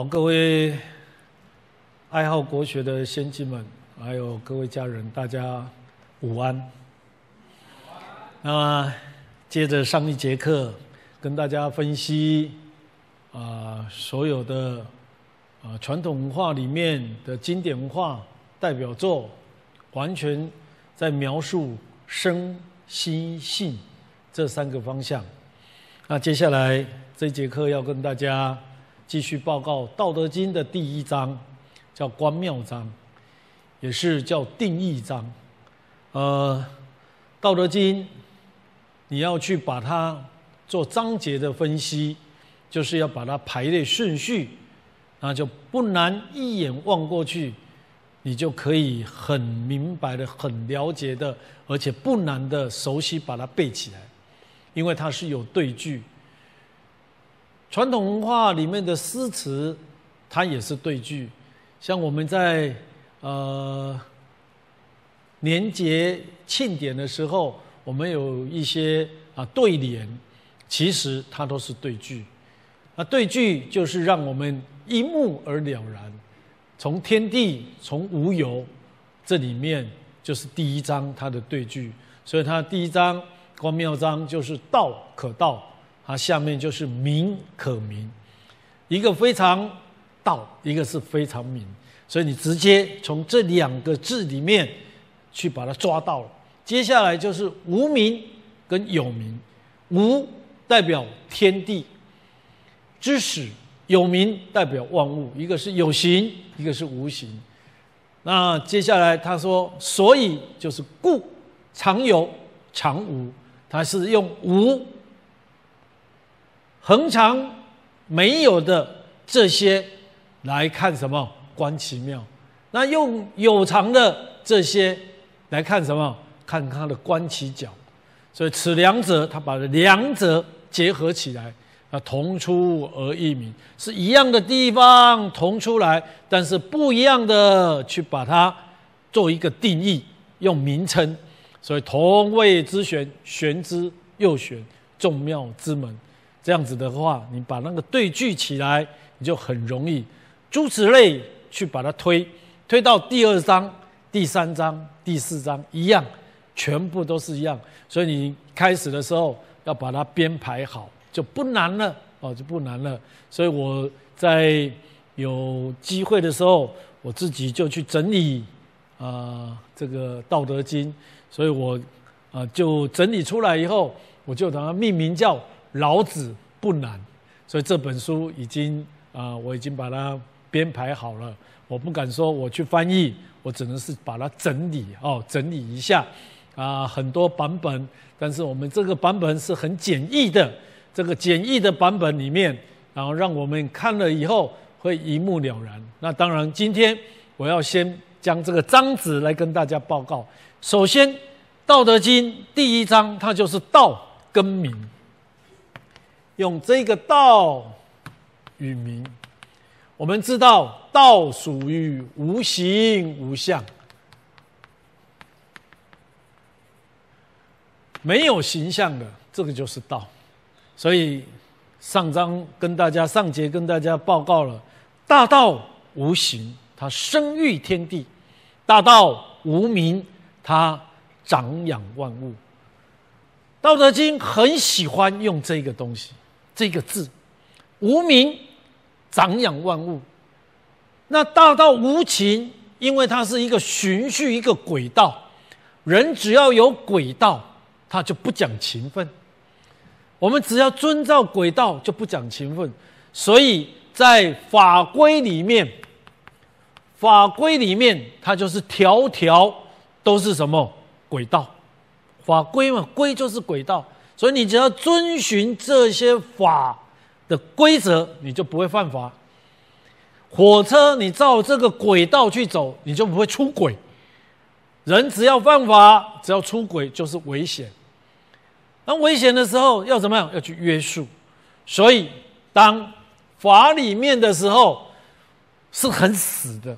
好，各位爱好国学的先进们，还有各位家人，大家午安。那么，接着上一节课，跟大家分析啊，所有的啊传统文化里面的经典文化代表作，完全在描述生、心、性这三个方向。那接下来这节课要跟大家。继续报告《道德经》的第一章，叫“观妙章”，也是叫“定义章”。呃，《道德经》，你要去把它做章节的分析，就是要把它排列顺序，那就不难一眼望过去，你就可以很明白的、很了解的，而且不难的熟悉把它背起来，因为它是有对句。传统文化里面的诗词，它也是对句。像我们在呃年节庆典的时候，我们有一些啊对联，其实它都是对句。那对句就是让我们一目而了然。从天地，从无有，这里面就是第一章它的对句。所以它第一章光妙章就是道可道。它下面就是明可明，一个非常道，一个是非常明，所以你直接从这两个字里面去把它抓到了。接下来就是无名跟有名，无代表天地知识，有名代表万物，一个是有形，一个是无形。那接下来他说，所以就是故常有常无，他是用无。恒常没有的这些来看什么观其妙，那用有常的这些来看什么？看它的观其角，所以此两者他把两者结合起来，啊同出而异名，是一样的地方同出来，但是不一样的去把它做一个定义，用名称，所以同谓之玄，玄之又玄，众妙之门。这样子的话，你把那个对句起来，你就很容易，诸此类去把它推，推到第二章、第三章、第四章一样，全部都是一样。所以你开始的时候要把它编排好，就不难了哦，就不难了。所以我在有机会的时候，我自己就去整理啊这个《道德经》，所以我啊就整理出来以后，我就把它命名叫。老子不难，所以这本书已经啊，我已经把它编排好了。我不敢说我去翻译，我只能是把它整理哦，整理一下啊，很多版本。但是我们这个版本是很简易的，这个简易的版本里面，然后让我们看了以后会一目了然。那当然，今天我要先将这个章子来跟大家报告。首先，《道德经》第一章，它就是道跟名。用这个道与名，我们知道道属于无形无相，没有形象的，这个就是道。所以上章跟大家上节跟大家报告了，大道无形，它生育天地；大道无名，它长养万物。道德经很喜欢用这个东西。这个字，无名长养万物。那大道无情，因为它是一个循序一个轨道，人只要有轨道，他就不讲情分。我们只要遵照轨道，就不讲情分。所以在法规里面，法规里面它就是条条都是什么轨道？法规嘛，规就是轨道。所以你只要遵循这些法的规则，你就不会犯法。火车你照这个轨道去走，你就不会出轨。人只要犯法，只要出轨就是危险。那危险的时候要怎么样？要去约束。所以当法里面的时候是很死的，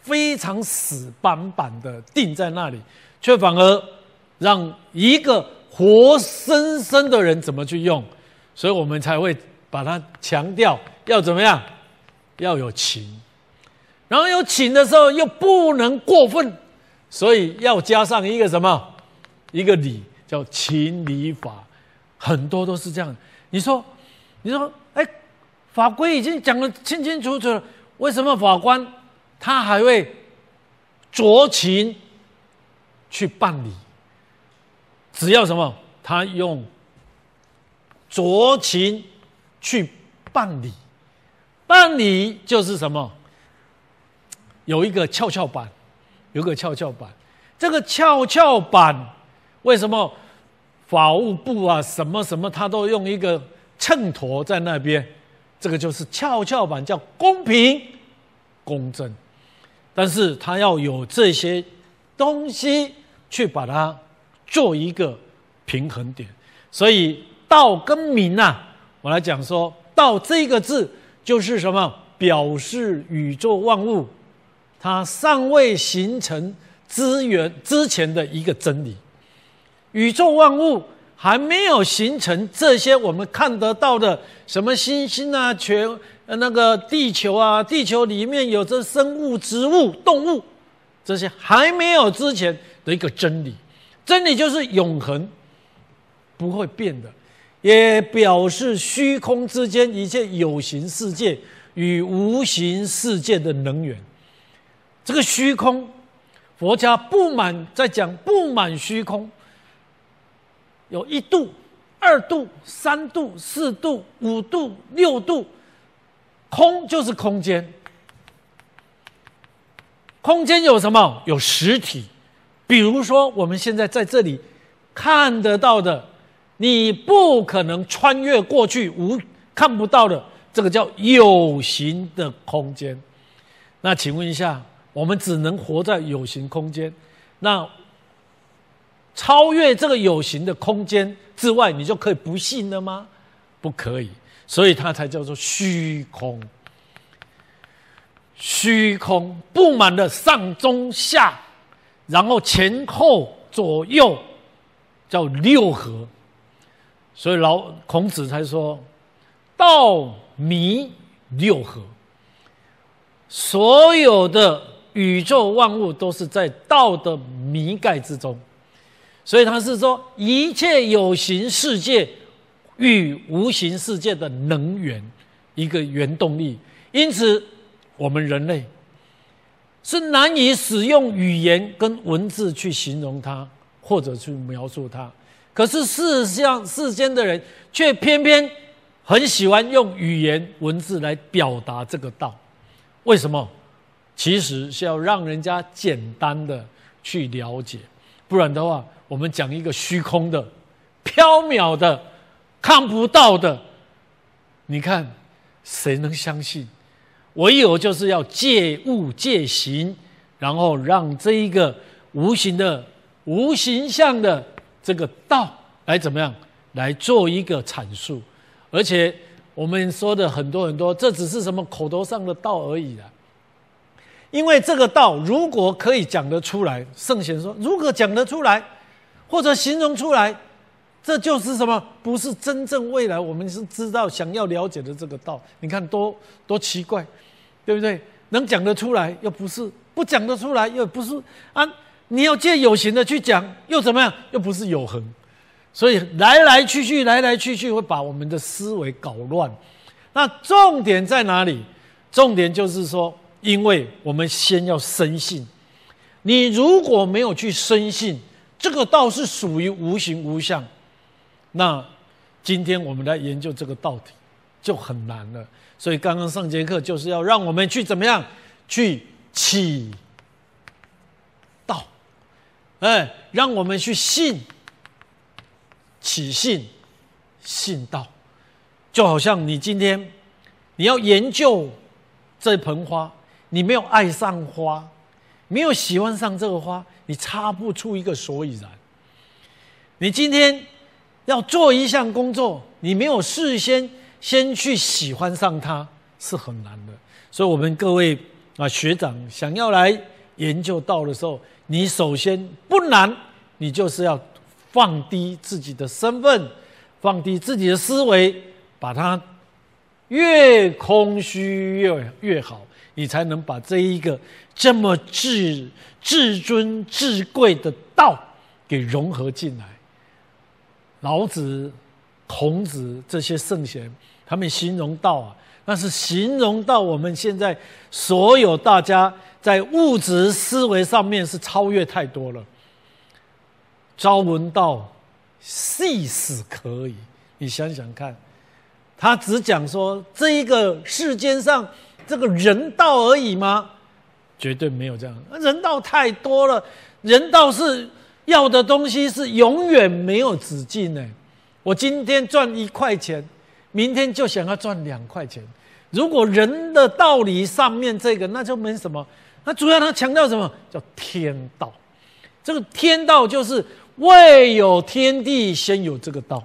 非常死板板的定在那里，却反而让一个。活生生的人怎么去用？所以我们才会把它强调要怎么样？要有情，然后有情的时候又不能过分，所以要加上一个什么？一个理，叫情理法，很多都是这样。你说，你说，哎，法规已经讲得清清楚楚了，为什么法官他还会酌情去办理？只要什么？他用酌情去办理，办理就是什么？有一个跷跷板，有个跷跷板，这个跷跷板。为什么法务部啊，什么什么，他都用一个秤砣在那边？这个就是跷跷板，叫公平、公正。但是他要有这些东西去把它做一个平衡点。所以道跟明啊，我来讲说，道这个字就是什么？表示宇宙万物它尚未形成资源之前的一个真理。宇宙万物还没有形成，这些我们看得到的什么星星啊、全那个地球啊，地球里面有着生物、植物、动物，这些还没有之前的一个真理，真理就是永恒，不会变的，也表示虚空之间一切有形世界与无形世界的能源。这个虚空，佛家不满在讲不满虚空。有一度、二度、三度、四度、五度、六度，空就是空间。空间有什么？有实体，比如说我们现在在这里看得到的，你不可能穿越过去无看不到的，这个叫有形的空间。那请问一下，我们只能活在有形空间，那？超越这个有形的空间之外，你就可以不信了吗？不可以，所以它才叫做虚空。虚空布满了上中下，然后前后左右，叫六合。所以老孔子才说：“道迷六合。”所有的宇宙万物都是在道的迷盖之中。所以他是说，一切有形世界与无形世界的能源，一个原动力。因此，我们人类是难以使用语言跟文字去形容它，或者去描述它。可是，世上世间的人却偏偏很喜欢用语言文字来表达这个道。为什么？其实是要让人家简单的去了解，不然的话。我们讲一个虚空的、缥缈的、看不到的，你看谁能相信？唯有就是要借物借形，然后让这一个无形的、无形象的这个道来怎么样来做一个阐述。而且我们说的很多很多，这只是什么口头上的道而已啊。因为这个道如果可以讲得出来，圣贤说，如果讲得出来。或者形容出来，这就是什么？不是真正未来我们是知道想要了解的这个道。你看多多奇怪，对不对？能讲得出来，又不是；不讲得出来，又不是啊。你要借有形的去讲，又怎么样？又不是有恒。所以来来去去，来来去去，会把我们的思维搞乱。那重点在哪里？重点就是说，因为我们先要深信。你如果没有去深信，这个道是属于无形无相，那今天我们来研究这个道体就很难了。所以刚刚上节课就是要让我们去怎么样去起道，哎，让我们去信起信信道，就好像你今天你要研究这盆花，你没有爱上花，没有喜欢上这个花。你插不出一个所以然。你今天要做一项工作，你没有事先先去喜欢上它，是很难的。所以，我们各位啊学长想要来研究道的时候，你首先不难，你就是要放低自己的身份，放低自己的思维，把它越空虚越越好，你才能把这一个这么至至尊至贵的道给融合进来。老子、孔子这些圣贤，他们形容道啊，那是形容到我们现在所有大家在物质思维上面是超越太多了。朝闻道，夕死可矣。你想想看，他只讲说这一个世间上这个人道而已吗？绝对没有这样，人道太多了，人道是。要的东西是永远没有止境的。我今天赚一块钱，明天就想要赚两块钱。如果人的道理上面这个，那就没什么。那主要他强调什么叫天道？这个天道就是未有天地，先有这个道。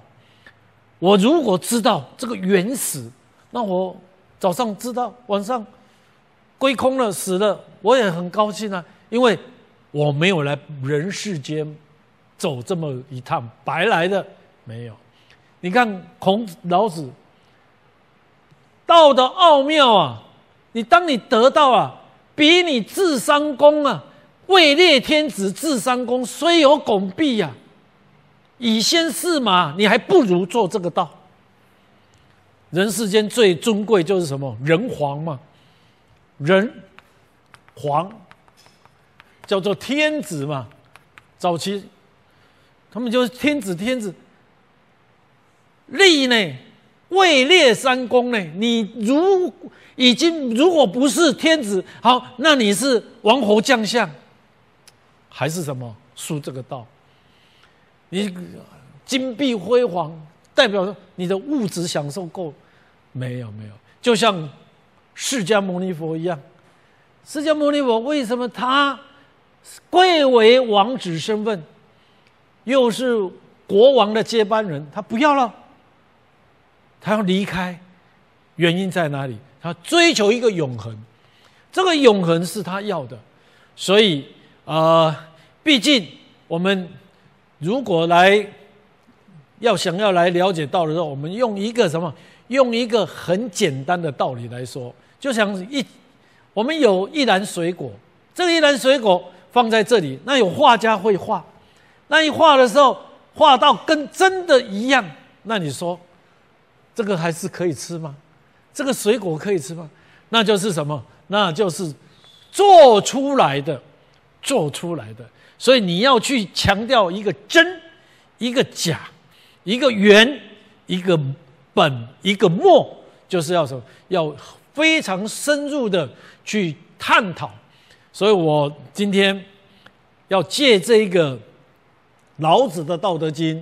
我如果知道这个原始，那我早上知道，晚上归空了，死了，我也很高兴啊，因为。我没有来人世间走这么一趟白来的，没有。你看孔子、老子道的奥妙啊！你当你得到啊，比你治商公啊，位列天子治商公，虽有拱璧呀，以先驷马，你还不如做这个道。人世间最尊贵就是什么？人皇嘛，人皇。叫做天子嘛，早期他们就是天子，天子立呢，位列三公呢。你如已经如果不是天子，好，那你是王侯将相，还是什么？输这个道。你金碧辉煌，代表你的物质享受够？没有，没有。就像释迦牟尼佛一样，释迦牟尼佛为什么他？贵为王子身份，又是国王的接班人，他不要了，他要离开，原因在哪里？他追求一个永恒，这个永恒是他要的，所以啊，毕竟我们如果来要想要来了解道的时候，我们用一个什么？用一个很简单的道理来说，就像一我们有一篮水果，这一篮水果。放在这里，那有画家会画，那一画的时候，画到跟真的一样，那你说，这个还是可以吃吗？这个水果可以吃吗？那就是什么？那就是做出来的，做出来的。所以你要去强调一个真，一个假，一个圆，一个本，一个末，就是要什么？要非常深入的去探讨。所以我今天要借这一个老子的《道德经》，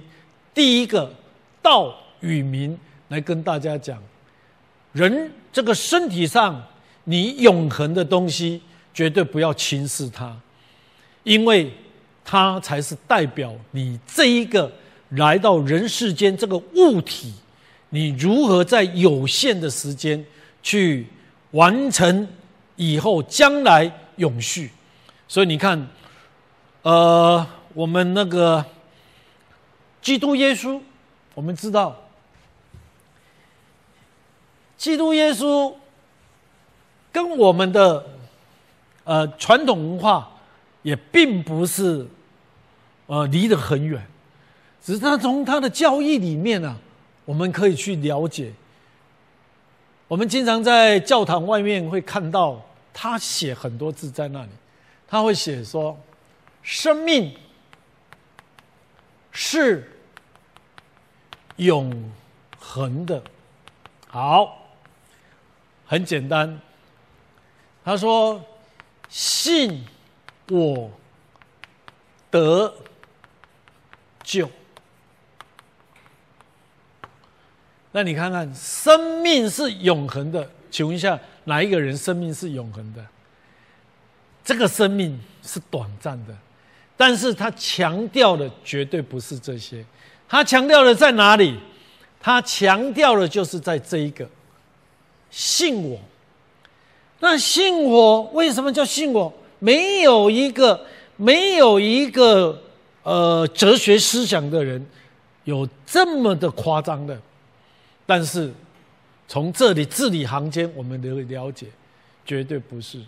第一个“道与民”来跟大家讲：人这个身体上，你永恒的东西，绝对不要轻视它，因为它才是代表你这一个来到人世间这个物体，你如何在有限的时间去完成以后将来。永续，所以你看，呃，我们那个基督耶稣，我们知道，基督耶稣跟我们的呃传统文化也并不是呃离得很远，只是他从他的教义里面呢，我们可以去了解。我们经常在教堂外面会看到。他写很多字在那里，他会写说：“生命是永恒的。”好，很简单。他说：“信我得救。”那你看看，生命是永恒的。请问一下。哪一个人生命是永恒的？这个生命是短暂的，但是他强调的绝对不是这些，他强调的在哪里？他强调的就是在这一个信我。那信我为什么叫信我？没有一个没有一个呃哲学思想的人有这么的夸张的，但是从这里字里行间，我们的了解，绝对不是。